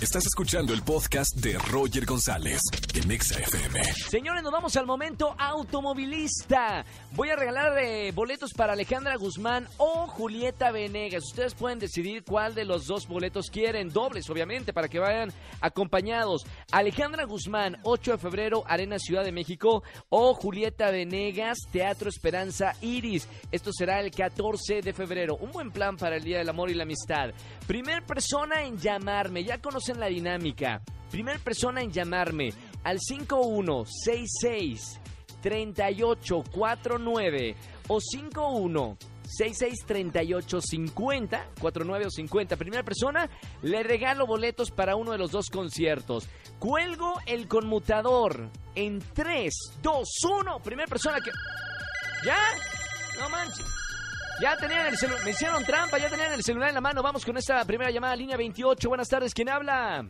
Estás escuchando el podcast de Roger González en Exa FM. Señores, nos vamos al momento automovilista. Voy a regalar eh, boletos para Alejandra Guzmán o Julieta Venegas. Ustedes pueden decidir cuál de los dos boletos quieren. Dobles, obviamente, para que vayan acompañados. Alejandra Guzmán, 8 de febrero, Arena Ciudad de México. O Julieta Venegas, Teatro Esperanza Iris. Esto será el 14 de febrero. Un buen plan para el Día del Amor y la Amistad. Primer persona en llamarme. Ya conocen la dinámica. Primer persona en llamarme al 5166 3849 o 51 663850 49 o 50. Primera persona, le regalo boletos para uno de los dos conciertos. Cuelgo el conmutador en 3, 2, 1. Primera persona que. ¿Ya? No manches. Ya tenían el celular, me hicieron trampa, ya tenían el celular en la mano. Vamos con esta primera llamada, línea 28. Buenas tardes, ¿quién habla?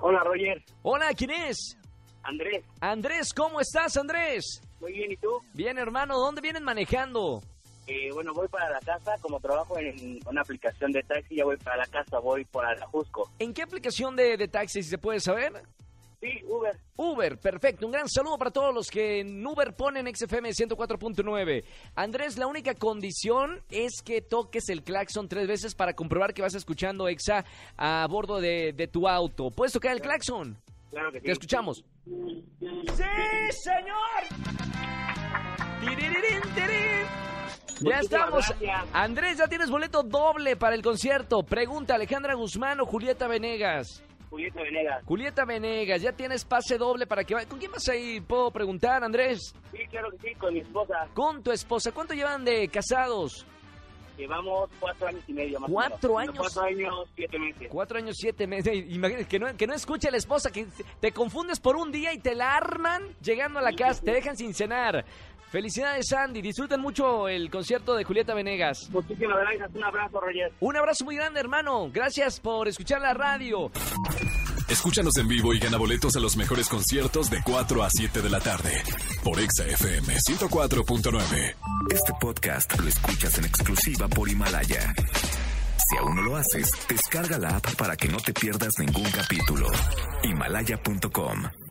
Hola, Roger. Hola, ¿quién es? Andrés. Andrés, ¿cómo estás, Andrés? Muy bien, ¿y tú? Bien, hermano, ¿dónde vienen manejando? Eh, bueno, voy para la casa, como trabajo en una aplicación de taxi, ya voy para la casa, voy para la Jusco. ¿En qué aplicación de, de taxi, si se puede saber? Sí, Uber. Uber, perfecto. Un gran saludo para todos los que en Uber ponen XFM 104.9. Andrés, la única condición es que toques el claxon tres veces para comprobar que vas escuchando EXA a bordo de, de tu auto. ¿Puedes tocar el claxon? Claro que sí. Te escuchamos. ¡Sí, señor! Ya estamos. gracias. Andrés, ya tienes boleto doble para el concierto. Pregunta, Alejandra Guzmán o Julieta Venegas. Julieta Venegas. Julieta Venegas, ya tienes pase doble para que vaya. ¿Con quién vas ahí? ¿Puedo preguntar, Andrés? Sí, claro que sí, con mi esposa. Con tu esposa. ¿Cuánto llevan de casados? Llevamos cuatro años y medio más o ¿Cuatro menos. años? Cuatro años, siete meses. Cuatro años, siete meses. Imagínate que no, que no escuche la esposa, que te confundes por un día y te la arman llegando a la casa, te dejan sin cenar. Felicidades, Andy. Disfruten mucho el concierto de Julieta Venegas. Muchísimas gracias, un abrazo, Roger. Un abrazo muy grande, hermano. Gracias por escuchar la radio. Escúchanos en vivo y gana boletos a los mejores conciertos de 4 a 7 de la tarde por Exa FM 104.9. Este podcast lo escuchas en exclusiva por Himalaya. Si aún no lo haces, descarga la app para que no te pierdas ningún capítulo. Himalaya.com